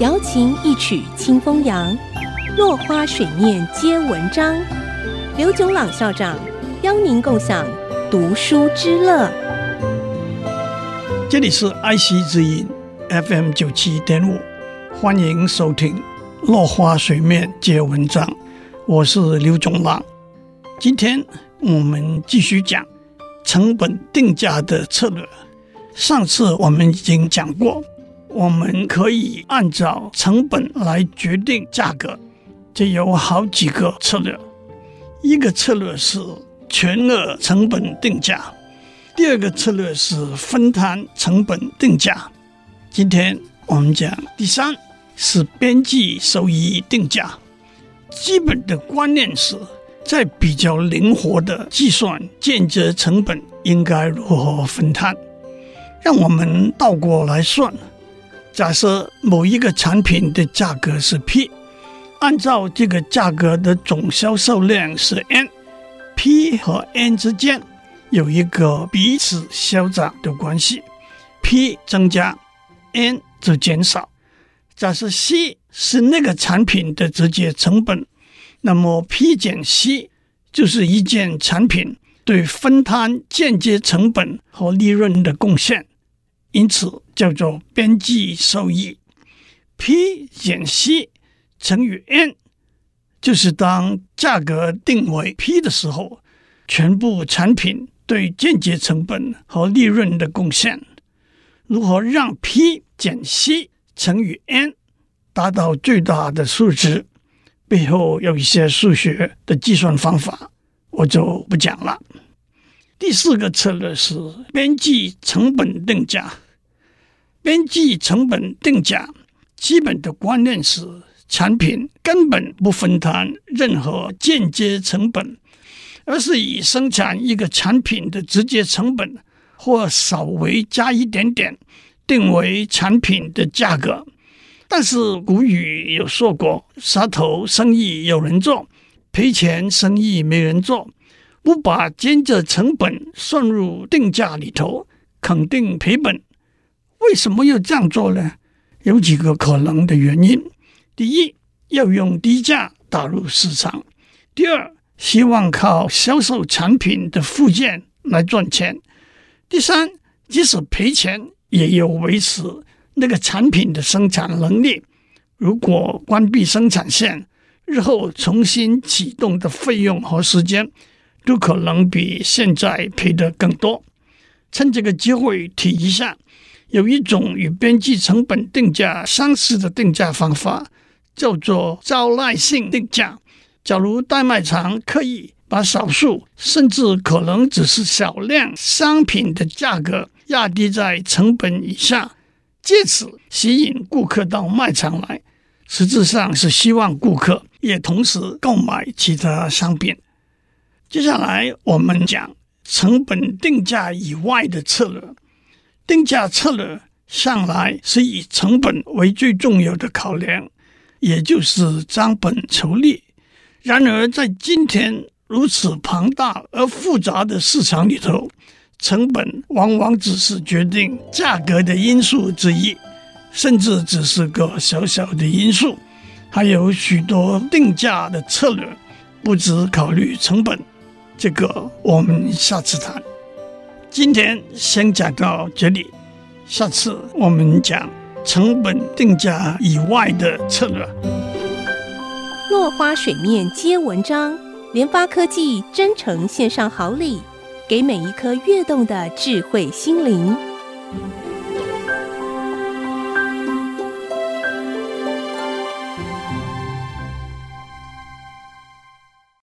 瑶琴一曲清风扬，落花水面皆文章。刘炯朗校长邀您共享读书之乐。这里是爱惜之音 FM 九七点五，欢迎收听《落花水面皆文章》，我是刘炯朗。今天我们继续讲成本定价的策略。上次我们已经讲过。我们可以按照成本来决定价格，这有好几个策略。一个策略是全额成本定价，第二个策略是分摊成本定价。今天我们讲第三是边际收益定价。基本的观念是在比较灵活的计算间接成本应该如何分摊。让我们倒过来算。假设某一个产品的价格是 P，按照这个价格的总销售量是 N，P 和 N 之间有一个彼此消长的关系，P 增加，N 就减少。假设 C 是那个产品的直接成本，那么 P 减 C 就是一件产品对分摊间接成本和利润的贡献。因此叫做边际收益，P 减 C 乘以 N，就是当价格定为 P 的时候，全部产品对间接成本和利润的贡献。如何让 P 减 C 乘以 N 达到最大的数值？背后有一些数学的计算方法，我就不讲了。第四个策略是边际成本定价。边际成本定价基本的观念是，产品根本不分摊任何间接成本，而是以生产一个产品的直接成本或稍微加一点点定为产品的价格。但是古语有说过：“杀头生意有人做，赔钱生意没人做。”不把间接成本算入定价里头，肯定赔本。为什么要这样做呢？有几个可能的原因：第一，要用低价打入市场；第二，希望靠销售产品的附件来赚钱；第三，即使赔钱，也要维持那个产品的生产能力。如果关闭生产线，日后重新启动的费用和时间，都可能比现在赔得更多。趁这个机会提一下。有一种与边际成本定价相似的定价方法，叫做招徠性定价。假如代卖场刻意把少数甚至可能只是小量商品的价格压低在成本以下，借此吸引顾客到卖场来，实质上是希望顾客也同时购买其他商品。接下来我们讲成本定价以外的策略。定价策略向来是以成本为最重要的考量，也就是张本求利。然而，在今天如此庞大而复杂的市场里头，成本往往只是决定价格的因素之一，甚至只是个小小的因素。还有许多定价的策略不只考虑成本，这个我们下次谈。今天先讲到这里，下次我们讲成本定价以外的策略。落花水面皆文章，联发科技真诚献上好礼，给每一颗跃动的智慧心灵。